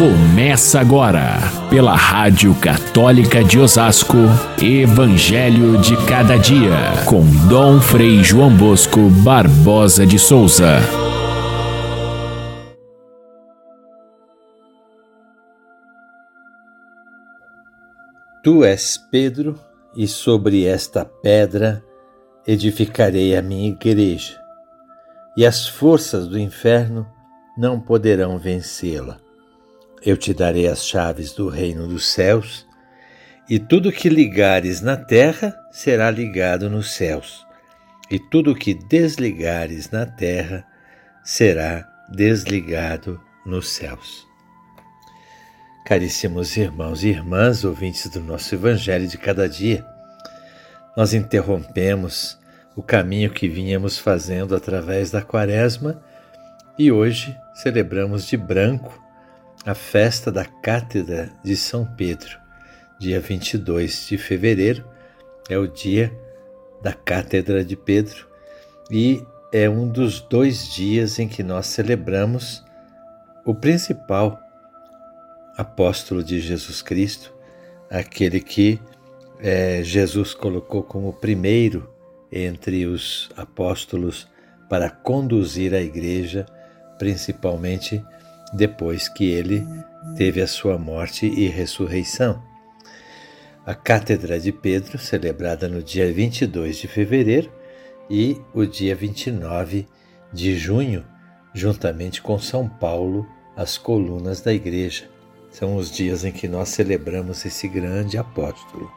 Começa agora, pela Rádio Católica de Osasco, Evangelho de Cada Dia, com Dom Frei João Bosco Barbosa de Souza. Tu és Pedro, e sobre esta pedra edificarei a minha igreja, e as forças do inferno não poderão vencê-la. Eu te darei as chaves do reino dos céus, e tudo que ligares na terra será ligado nos céus, e tudo que desligares na terra será desligado nos céus. Caríssimos irmãos e irmãs, ouvintes do nosso Evangelho de cada dia, nós interrompemos o caminho que vínhamos fazendo através da Quaresma e hoje celebramos de branco a festa da Cátedra de São Pedro. Dia 22 de fevereiro é o dia da Cátedra de Pedro e é um dos dois dias em que nós celebramos o principal apóstolo de Jesus Cristo, aquele que é, Jesus colocou como primeiro entre os apóstolos para conduzir a igreja, principalmente depois que ele teve a sua morte e ressurreição. A Cátedra de Pedro, celebrada no dia 22 de fevereiro, e o dia 29 de junho, juntamente com São Paulo, as colunas da igreja. São os dias em que nós celebramos esse grande apóstolo.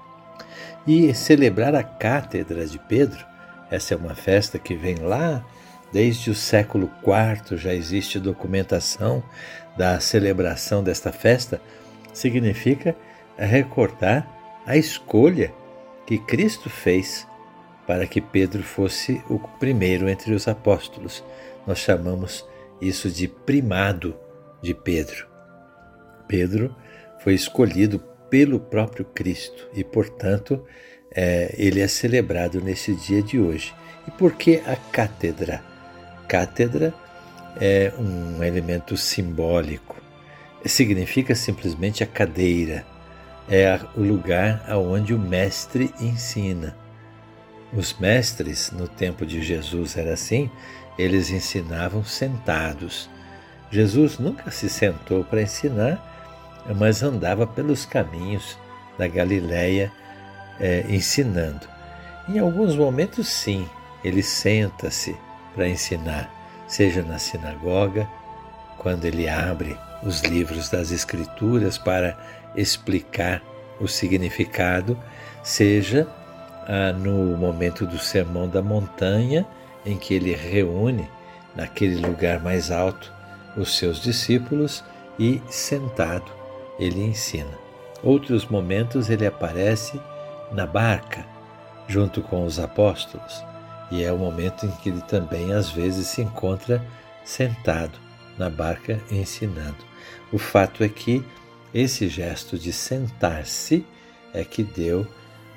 E celebrar a Cátedra de Pedro, essa é uma festa que vem lá Desde o século IV já existe documentação da celebração desta festa, significa recordar a escolha que Cristo fez para que Pedro fosse o primeiro entre os apóstolos. Nós chamamos isso de primado de Pedro. Pedro foi escolhido pelo próprio Cristo e, portanto, é, ele é celebrado nesse dia de hoje. E por que a cátedra? Cátedra é um elemento simbólico. Significa simplesmente a cadeira. É o lugar aonde o mestre ensina. Os mestres, no tempo de Jesus era assim, eles ensinavam sentados. Jesus nunca se sentou para ensinar, mas andava pelos caminhos da Galileia é, ensinando. Em alguns momentos, sim, ele senta-se para ensinar, seja na sinagoga, quando ele abre os livros das Escrituras para explicar o significado, seja ah, no momento do Sermão da Montanha, em que ele reúne naquele lugar mais alto os seus discípulos e, sentado, ele ensina. Outros momentos ele aparece na barca, junto com os apóstolos. E é o momento em que ele também às vezes se encontra sentado na barca ensinando. O fato é que esse gesto de sentar-se é que deu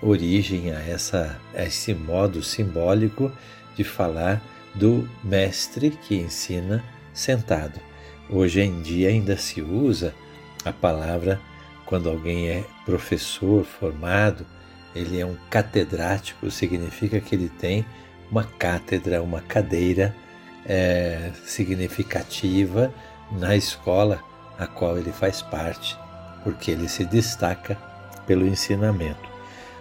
origem a, essa, a esse modo simbólico de falar do mestre que ensina sentado. Hoje em dia ainda se usa a palavra quando alguém é professor formado, ele é um catedrático, significa que ele tem uma cátedra, uma cadeira é, significativa na escola a qual ele faz parte, porque ele se destaca pelo ensinamento.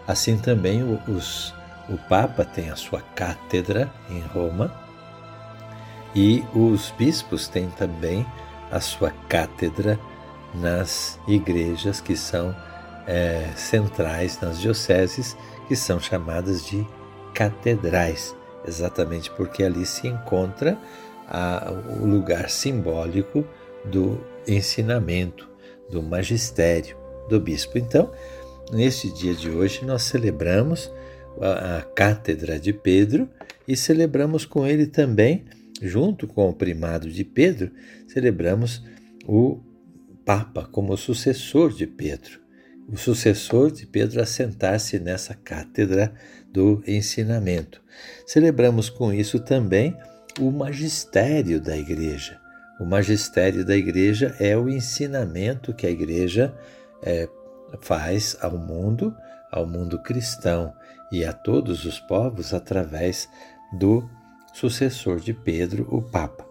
Assim também os, o Papa tem a sua cátedra em Roma e os bispos têm também a sua cátedra nas igrejas que são é, centrais, nas dioceses, que são chamadas de catedrais, exatamente porque ali se encontra a, o lugar simbólico do ensinamento, do magistério do bispo. Então, neste dia de hoje, nós celebramos a, a Cátedra de Pedro e celebramos com ele também, junto com o primado de Pedro, celebramos o Papa como sucessor de Pedro o sucessor de Pedro assentar-se nessa cátedra do ensinamento. Celebramos com isso também o magistério da Igreja, O magistério da igreja é o ensinamento que a igreja é, faz ao mundo, ao mundo cristão e a todos os povos através do sucessor de Pedro, o Papa.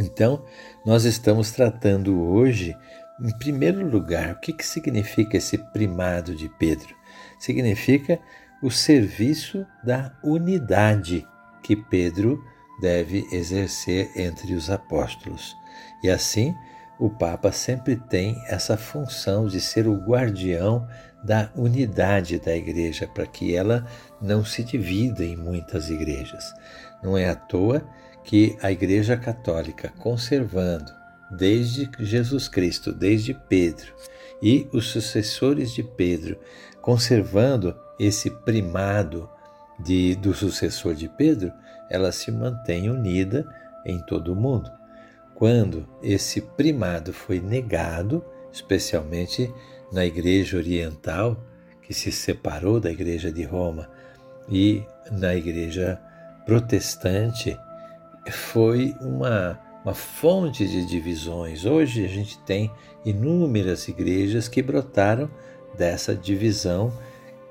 Então, nós estamos tratando hoje, em primeiro lugar, o que, que significa esse primado de Pedro? Significa o serviço da unidade que Pedro deve exercer entre os apóstolos. E assim, o Papa sempre tem essa função de ser o guardião da unidade da igreja, para que ela não se divida em muitas igrejas. Não é à toa que a Igreja Católica, conservando desde Jesus Cristo, desde Pedro, e os sucessores de Pedro, conservando esse primado de, do sucessor de Pedro, ela se mantém unida em todo o mundo. Quando esse primado foi negado, especialmente na Igreja Oriental, que se separou da Igreja de Roma, e na Igreja Protestante, foi uma, uma fonte de divisões. Hoje a gente tem inúmeras igrejas que brotaram dessa divisão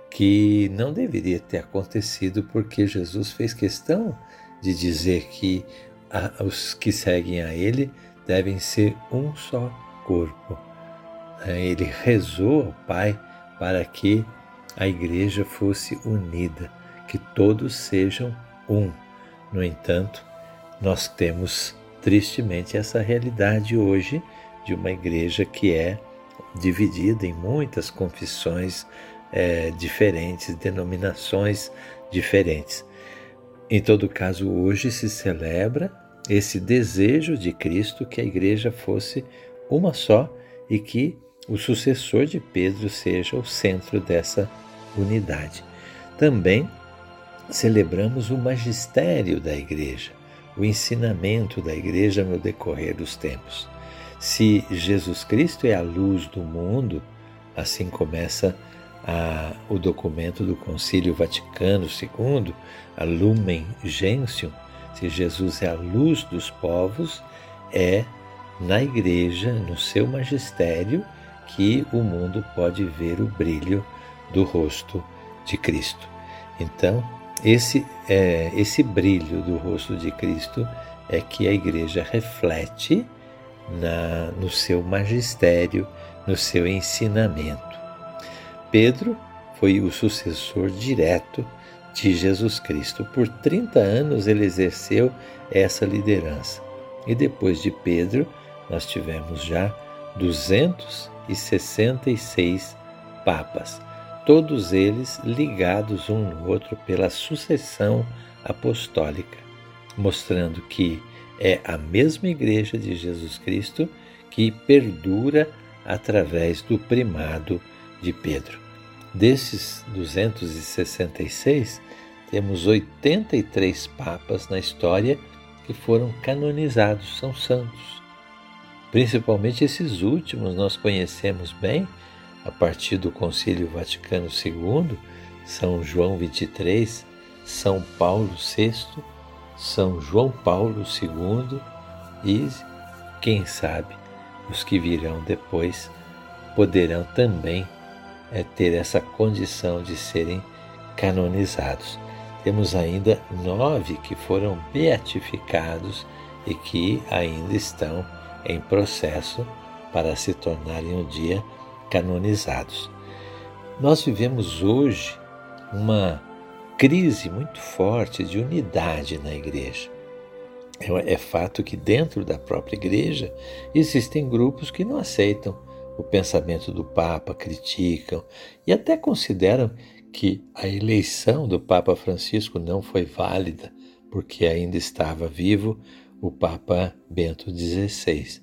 que não deveria ter acontecido, porque Jesus fez questão de dizer que a, os que seguem a Ele devem ser um só corpo. É, ele rezou ao Pai para que a igreja fosse unida, que todos sejam um. No entanto, nós temos tristemente essa realidade hoje de uma igreja que é dividida em muitas confissões é, diferentes, denominações diferentes. Em todo caso, hoje se celebra esse desejo de Cristo que a igreja fosse uma só e que o sucessor de Pedro seja o centro dessa unidade. Também celebramos o magistério da igreja, o ensinamento da igreja no decorrer dos tempos. Se Jesus Cristo é a luz do mundo, assim começa a, o documento do Concílio Vaticano II, a Lumen Gentium, se Jesus é a luz dos povos, é na igreja, no seu magistério, que o mundo pode ver o brilho do rosto de Cristo. Então, esse, é, esse brilho do rosto de Cristo é que a igreja reflete na, no seu magistério, no seu ensinamento. Pedro foi o sucessor direto de Jesus Cristo. Por 30 anos ele exerceu essa liderança. E depois de Pedro, nós tivemos já 266 papas todos eles ligados um no outro pela sucessão apostólica, mostrando que é a mesma Igreja de Jesus Cristo que perdura através do primado de Pedro. Desses 266, temos 83 papas na história que foram canonizados, são santos. Principalmente esses últimos nós conhecemos bem, a partir do Concílio Vaticano II, São João XXIII, São Paulo VI, São João Paulo II e, quem sabe, os que virão depois poderão também é, ter essa condição de serem canonizados. Temos ainda nove que foram beatificados e que ainda estão em processo para se tornarem um dia canonizados. Nós vivemos hoje uma crise muito forte de unidade na igreja. É, é fato que dentro da própria igreja existem grupos que não aceitam o pensamento do Papa, criticam e até consideram que a eleição do Papa Francisco não foi válida porque ainda estava vivo o Papa Bento XVI.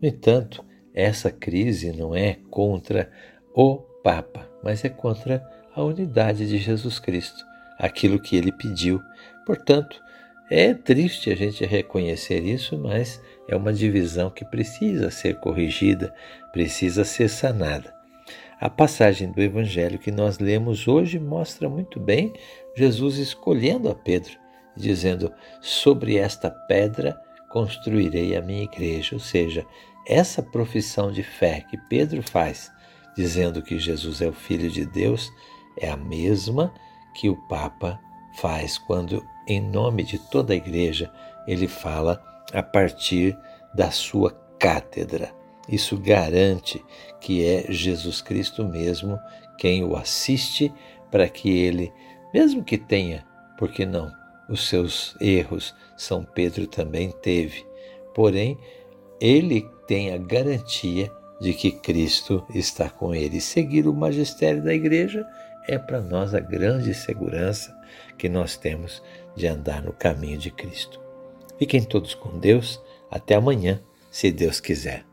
No entanto, essa crise não é contra o Papa, mas é contra a unidade de Jesus Cristo, aquilo que ele pediu. Portanto, é triste a gente reconhecer isso, mas é uma divisão que precisa ser corrigida, precisa ser sanada. A passagem do Evangelho que nós lemos hoje mostra muito bem Jesus escolhendo a Pedro, dizendo: Sobre esta pedra construirei a minha igreja. Ou seja, essa profissão de fé que Pedro faz, dizendo que Jesus é o Filho de Deus, é a mesma que o Papa faz quando, em nome de toda a igreja, ele fala a partir da sua cátedra. Isso garante que é Jesus Cristo mesmo quem o assiste para que ele, mesmo que tenha, porque não, os seus erros, São Pedro também teve, porém, ele tem a garantia de que Cristo está com ele. Seguir o magistério da igreja é para nós a grande segurança que nós temos de andar no caminho de Cristo. Fiquem todos com Deus. Até amanhã, se Deus quiser.